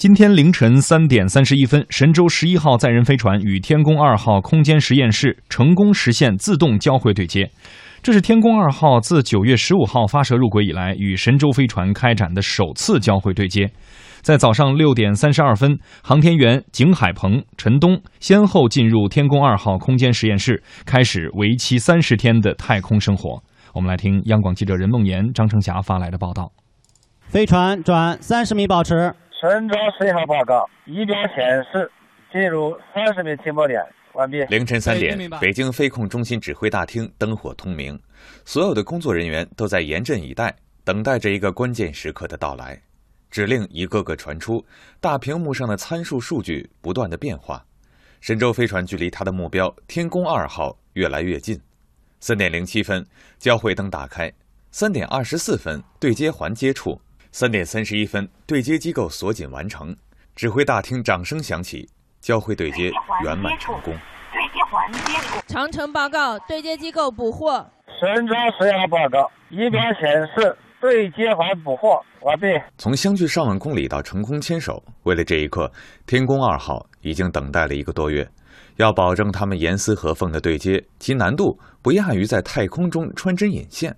今天凌晨三点三十一分，神舟十一号载人飞船与天宫二号空间实验室成功实现自动交会对接。这是天宫二号自九月十五号发射入轨以来与神舟飞船开展的首次交会对接。在早上六点三十二分，航天员景海鹏、陈冬先后进入天宫二号空间实验室，开始为期三十天的太空生活。我们来听央广记者任梦妍、张成霞发来的报道。飞船转三十米，保持。神舟十一号报告，仪表显示进入三十米起步点，完毕。凌晨三点，北京飞控中心指挥大厅灯火通明，所有的工作人员都在严阵以待，等待着一个关键时刻的到来。指令一个个传出，大屏幕上的参数数据不断的变化，神舟飞船距离它的目标天宫二号越来越近。三点零七分，交会灯打开；三点二十四分，对接环接触。三点三十一分，对接机构锁紧完成，指挥大厅掌声响起，交会对接圆满成功。对接环接触，长城报告，对接机构捕获。神舟十二号报告，仪表显示对接环捕获完毕。从相距上万公里到成功牵手，为了这一刻，天宫二号已经等待了一个多月。要保证他们严丝合缝的对接，其难度不亚于在太空中穿针引线。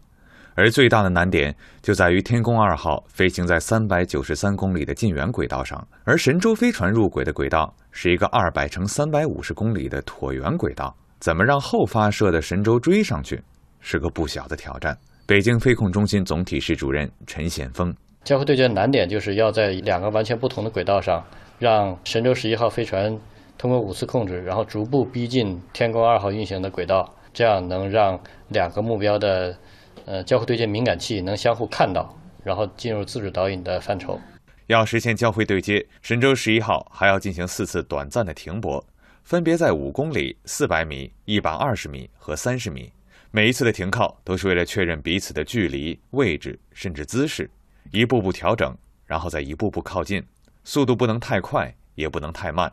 而最大的难点就在于天宫二号飞行在三百九十三公里的近圆轨道上，而神舟飞船入轨的轨道是一个二百乘三百五十公里的椭圆轨道，怎么让后发射的神舟追上去，是个不小的挑战。北京飞控中心总体室主任陈显峰：交会对接的难点就是要在两个完全不同的轨道上，让神舟十一号飞船通过五次控制，然后逐步逼近天宫二号运行的轨道，这样能让两个目标的。呃，交会对接敏感器能相互看到，然后进入自主导引的范畴。要实现交会对接，神舟十一号还要进行四次短暂的停泊，分别在五公里、四百米、一百二十米和三十米。每一次的停靠都是为了确认彼此的距离、位置，甚至姿势，一步步调整，然后再一步步靠近。速度不能太快，也不能太慢。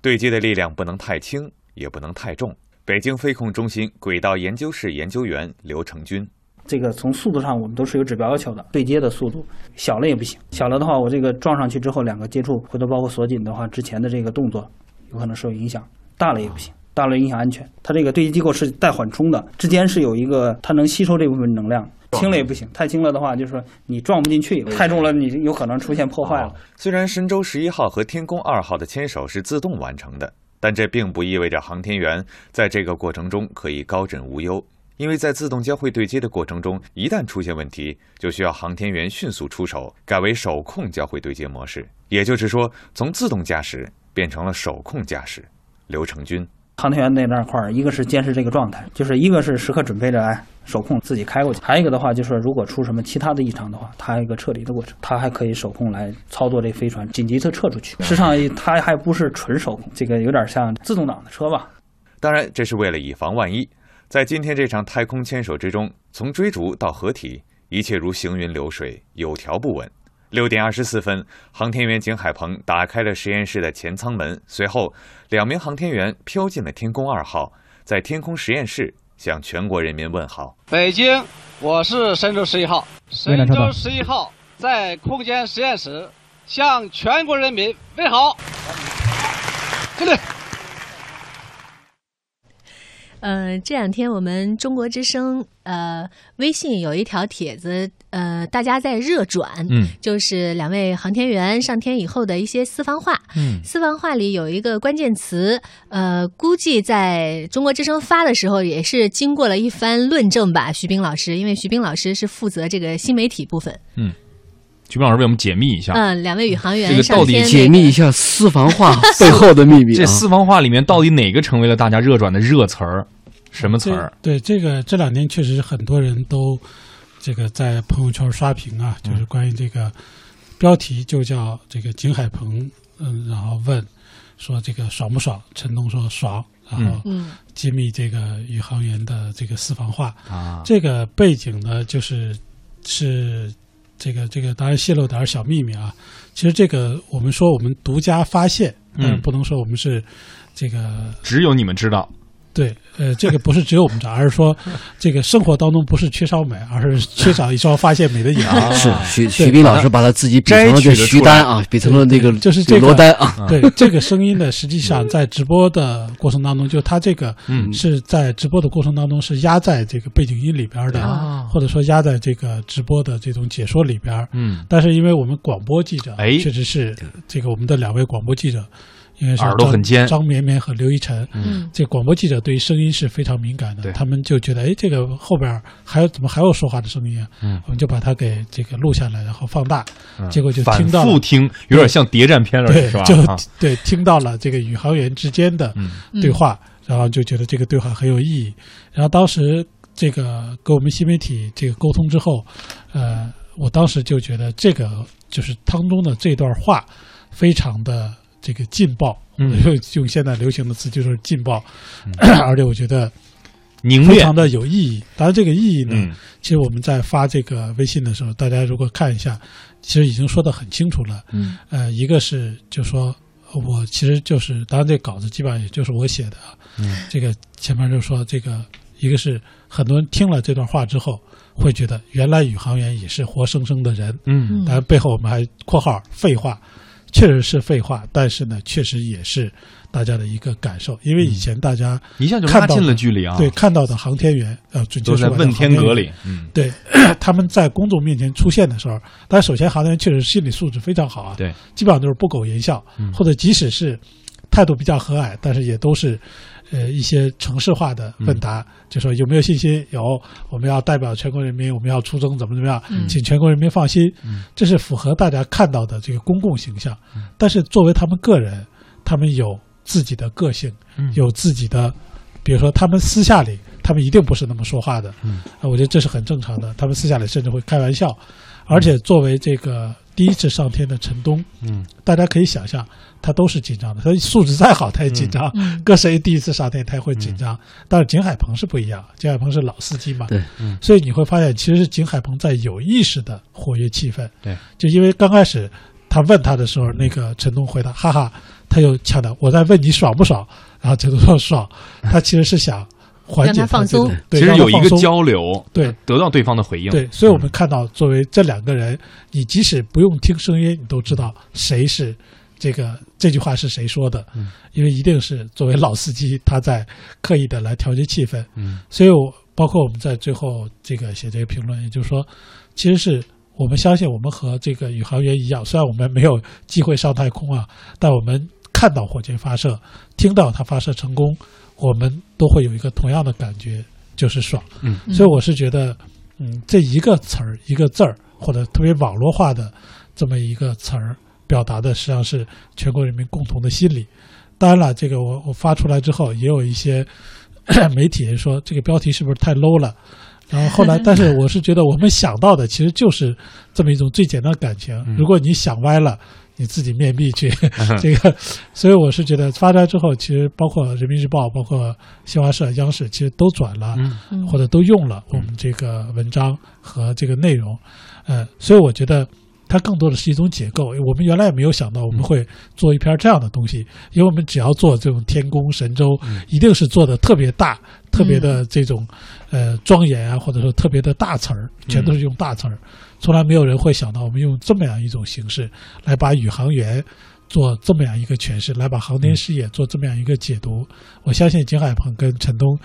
对接的力量不能太轻，也不能太重。北京飞控中心轨道研究室研究员刘成军。这个从速度上我们都是有指标要求的，对接的速度小了也不行，小了的话我这个撞上去之后两个接触回头包括锁紧的话，之前的这个动作有可能受影响，大了也不行，大了影响安全。它这个对接机构是带缓冲的，之间是有一个它能吸收这部分能量，轻了也不行，太轻了的话就是说你撞不进去，太重了你有可能出现破坏了。虽然神舟十一号和天宫二号的牵手是自动完成的，但这并不意味着航天员在这个过程中可以高枕无忧。因为在自动交会对接的过程中，一旦出现问题，就需要航天员迅速出手，改为手控交会对接模式。也就是说，从自动驾驶变成了手控驾驶。刘成军，航天员那那块儿，一个是监视这个状态，就是一个是时刻准备着哎手控自己开过去；还有一个的话，就是如果出什么其他的异常的话，它一个撤离的过程，它还可以手控来操作这飞船紧急的撤出去。实际上，它还不是纯手控，这个有点像自动挡的车吧？当然，这是为了以防万一。在今天这场太空牵手之中，从追逐到合体，一切如行云流水，有条不紊。六点二十四分，航天员景海鹏打开了实验室的前舱门，随后两名航天员飘进了天宫二号，在天空实验室向全国人民问好。北京，我是神舟十一号，神舟十一号在空间实验室向全国人民问好。敬礼。嗯，这两天我们中国之声呃微信有一条帖子，呃，大家在热转，嗯，就是两位航天员上天以后的一些私房话，嗯，私房话里有一个关键词，呃，估计在中国之声发的时候也是经过了一番论证吧，徐冰老师，因为徐冰老师是负责这个新媒体部分，嗯，徐冰老师为我们解密一下，嗯，两位宇航员这个到底解密一下私房话 背后的秘密，这私房话里面到底哪个成为了大家热转的热词儿？什么词儿？对这个这两天确实很多人都这个在朋友圈刷屏啊，就是关于这个标题就叫这个景海鹏，嗯，然后问说这个爽不爽？陈东说爽，然后揭秘这个宇航员的这个私房话啊。这个背景呢，就是是这个这个当然泄露点小秘密啊。其实这个我们说我们独家发现，嗯，不能说我们是这个只有你们知道。对，呃，这个不是只有我们这儿，而是说，这个生活当中不是缺少美，而是缺少一双发现美的眼睛。是徐徐斌老师把他自己比成了这徐丹啊，比成了那个就是这个罗丹啊。对，这个声音呢，实际上在直播的过程当中，就他这个是在直播的过程当中是压在这个背景音里边的，或者说压在这个直播的这种解说里边。嗯，但是因为我们广播记者，哎，确实是这个我们的两位广播记者。因为是耳朵很尖，张绵绵和刘一晨，嗯，这广播记者对于声音是非常敏感的，他们就觉得，哎，这个后边还有怎么还有说话的声音啊？嗯，我们就把它给这个录下来，然后放大，嗯、结果就反听到复听，有点像谍战片了，对，是吧？就对，听到了这个宇航员之间的对话，然后就觉得这个对话很有意义。然后当时这个跟我们新媒体这个沟通之后，呃，我当时就觉得这个就是当中的这段话非常的。这个劲爆，嗯，用现在流行的词就是劲爆，嗯、而且我觉得凝非常的有意义。当然，这个意义呢，嗯、其实我们在发这个微信的时候，大家如果看一下，其实已经说的很清楚了。嗯，呃，一个是就说我其实就是，当然这稿子基本上也就是我写的啊。嗯，这个前面就说这个，一个是很多人听了这段话之后，会觉得原来宇航员也是活生生的人。嗯，当然背后我们还括号废话。确实是废话，但是呢，确实也是大家的一个感受，因为以前大家一下就拉近了距离啊。对，看到的航天员，呃，准确说在问天阁里，嗯，对，他们在公众面前出现的时候，但首先航天员确实心理素质非常好啊，对，基本上都是不苟言笑，嗯、或者即使是态度比较和蔼，但是也都是。呃，一些城市化的问答，嗯、就说有没有信心？有，我们要代表全国人民，我们要出征，怎么怎么样？嗯、请全国人民放心，嗯、这是符合大家看到的这个公共形象。嗯、但是作为他们个人，他们有自己的个性，嗯有自己的，比如说他们私下里，他们一定不是那么说话的。嗯，啊，我觉得这是很正常的。他们私下里甚至会开玩笑，而且作为这个第一次上天的陈东，嗯，大家可以想象。他都是紧张的，他素质再好他也紧张。嗯、搁谁第一次上天他也会紧张。嗯、但是景海鹏是不一样，景海鹏是老司机嘛，对，嗯、所以你会发现其实是景海鹏在有意识的活跃气氛。对，就因为刚开始他问他的时候，那个陈东回答哈哈，他又强调我在问你爽不爽，然后陈东说爽，他其实是想缓解他放松，对，其实有一个交流，对，得到对方的回应。对，所以我们看到作为这两个人，你即使不用听声音，你都知道谁是。这个这句话是谁说的？嗯，因为一定是作为老司机，他在刻意的来调节气氛。嗯，所以我包括我们在最后这个写这个评论，也就是说，其实是我们相信我们和这个宇航员一样，虽然我们没有机会上太空啊，但我们看到火箭发射，听到它发射成功，我们都会有一个同样的感觉，就是爽。嗯，所以我是觉得，嗯，这一个词儿一个字儿，或者特别网络化的这么一个词儿。表达的实际上是全国人民共同的心理。当然了，这个我我发出来之后，也有一些 媒体说这个标题是不是太 low 了。然后后来，但是我是觉得我们想到的其实就是这么一种最简单的感情。如果你想歪了，你自己面壁去 这个。所以我是觉得发出来之后，其实包括人民日报、包括新华社、央视，其实都转了，或者都用了我们这个文章和这个内容。呃，所以我觉得。它更多的是一种解构，我们原来也没有想到我们会做一篇这样的东西，因为我们只要做这种天宫神州，一定是做的特别大、特别的这种呃庄严啊，或者说特别的大词儿，全都是用大词儿，从来没有人会想到我们用这么样一种形式来把宇航员做这么样一个诠释，来把航天事业做这么样一个解读。我相信景海鹏跟陈东。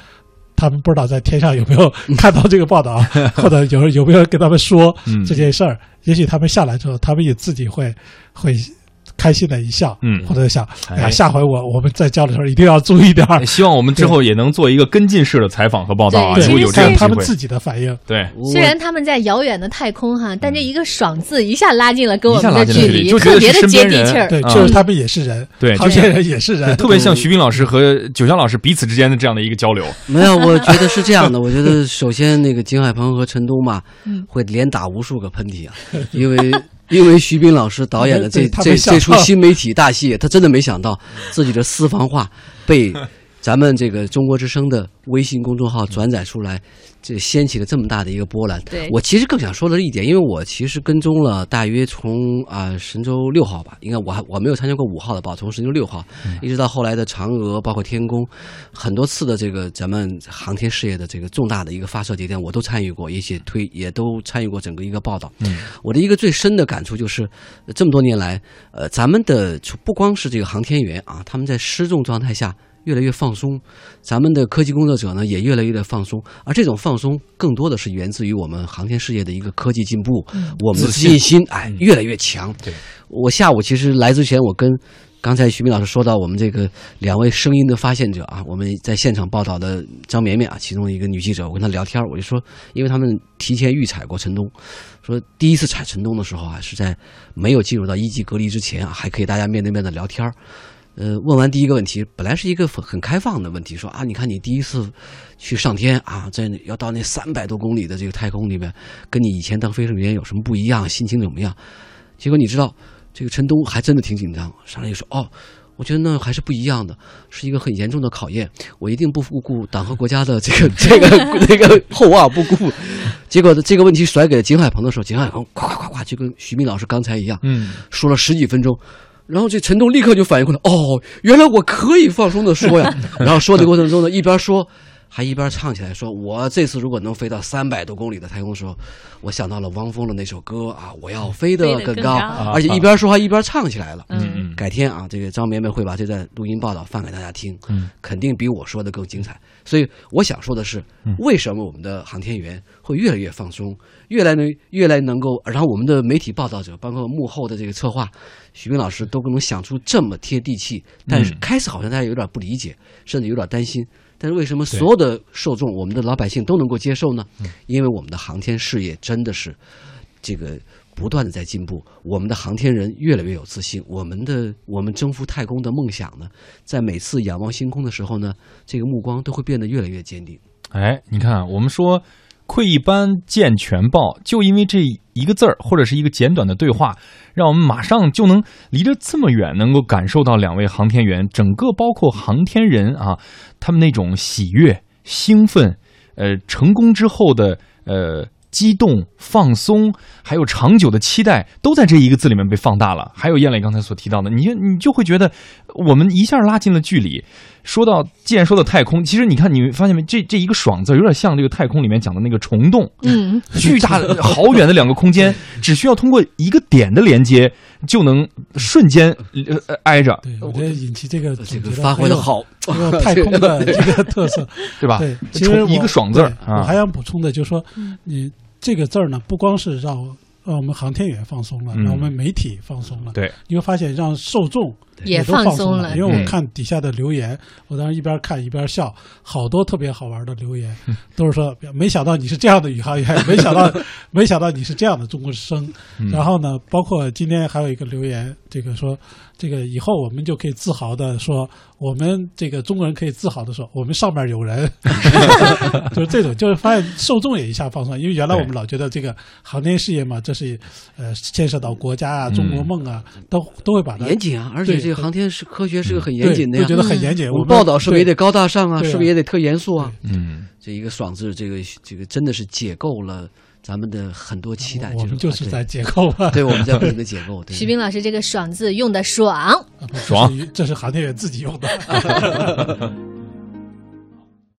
他们不知道在天上有没有看到这个报道，或者有有没有人跟他们说这件事儿？也许他们下来之后，他们也自己会会开心的一笑，嗯，或者想，哎呀，下回我我们在交流的时候一定要注意点儿。希望我们之后也能做一个跟进式的采访和报道啊，如果有这样他们自己的反应。对，虽然他们在遥远的太空哈，但这一个“爽”字一下拉近了跟我们的距离，特别的接地气儿。对，就是他们也是人，对，这些人也是人，特别像徐斌老师和九江老师彼此之间的这样的一个交流。没有，我觉得是这样的。我觉得首先那个景海鹏和陈东嘛，会连打无数个喷嚏啊，因为。因为徐斌老师导演的这这这出新媒体大戏，他真的没想到自己的私房话被咱们这个中国之声的微信公众号转载出来，这掀起了这么大的一个波澜。对我其实更想说的是一点，因为我其实跟踪了大约从啊、神舟六号吧，应该我还我没有参加过五号的报，从神舟六号、一直到后来的嫦娥，包括天宫，很多次的这个咱们航天事业的这个重大的一个发射节点，我都参与过，一起推也都参与过整个一个报道。嗯，我的一个最深的感触就是，呃这么多年来，呃，咱们的不光是这个航天员啊，他们在失重状态下越来越放松，咱们的科技工作者呢也越来越的放松，而这种放松更多的是源自于我们航天事业的一个科技进步，嗯。我们的自信信心。哎越来越强。对，我下午其实来之前，我跟刚才徐明老师说到我们这个两位声音的发现者啊，我们在现场报道的张绵绵啊，其中一个女记者，我跟她聊天，我就说，因为他们提前预采过陈东，说第一次采陈东的时候啊，是在没有进入到一级隔离之前啊，还可以大家面对面的聊天儿呃，问完第一个问题，本来是一个很很开放的问题，说啊，你看你第一次去上天啊，在那要到那三百多公里的这个太空里面，跟你以前当飞行员有什么不一样，心情怎么样？结果你知道，这个陈东还真的挺紧张，上来就说哦。我觉得那还是不一样的，是一个很严重的考验。我一定不负顾党和国家的这个 这个 这个厚望，不顾。结果这个问题甩给了景海鹏的时候，景海鹏 夸夸夸夸就跟徐斌老师刚才一样，嗯，说了十几分钟。然后这陈东立刻就反应过来，哦，原来我可以放松的说呀。然后说的过程中呢，一边说还一边唱起来，说我这次如果能飞到三百多公里的太空的时候，我想到了汪峰的那首歌啊，我要飞得更高，而且一边说话一边唱起来了。嗯嗯，改天啊，这个张绵绵会把这段录音报道放给大家听，嗯，肯定比我说的更精彩。所以我想说的是，为什么我们的航天员会越来越放松，越来能越来能够，然后我们的媒体报道者，包括幕后的这个策划，徐斌老师都能想出这么贴地气，但是开始好像大家有点不理解，甚至有点担心。但是为什么所有的受众，我们的老百姓都能够接受呢？因为我们的航天事业真的是这个不断的在进步，我们的航天人越来越有自信，我们的我们征服太空的梦想呢，在每次仰望星空的时候呢，这个目光都会变得越来越坚定。哎，你看，我们说“窥一斑见全豹”，就因为这一个字儿或者是一个简短的对话，让我们马上就能离着这么远，能够感受到两位航天员整个包括航天人啊，他们那种喜悦、兴奋，呃，成功之后的呃。激动、放松，还有长久的期待，都在这一个字里面被放大了。还有燕磊刚才所提到的，你你就会觉得我们一下拉近了距离。说到，既然说到太空，其实你看，你发现没？这这一个“爽”字有点像这个太空里面讲的那个虫洞，嗯，巨大的、好远的两个空间，只需要通过一个点的连接，就能瞬间呃挨着。对，我觉得引起这个这个发挥的好，这个太空的 这个特色，对吧？对，其实一个“爽”字儿，我还想补充的就是说，你这个字儿呢，不光是让让我们航天员放松了，让我们媒体放松了，对，你会发现让受众。也都放松了，因为我看底下的留言，我当时一边看一边笑，好多特别好玩的留言，都是说没想到你是这样的宇航员，没想到 没想到你是这样的中国之声。然后呢，包括今天还有一个留言，这个说这个以后我们就可以自豪的说，我们这个中国人可以自豪的说，我们上面有人，就是这种，就是发现受众也一下放松，因为原来我们老觉得这个航天事业嘛，这是呃牵涉到国家啊、中国梦啊，都都会把它严谨啊，而且这。个航天是科学是个很严谨的呀，觉得很严谨。我们报道是不是也得高大上啊？是不是也得特严肃啊？嗯，这一个“爽”字，这个这个真的是解构了咱们的很多期待。我们就是在解构啊，对，我们在不停的解构。徐冰老师这个“爽”字用的爽，爽，这是航天员自己用的。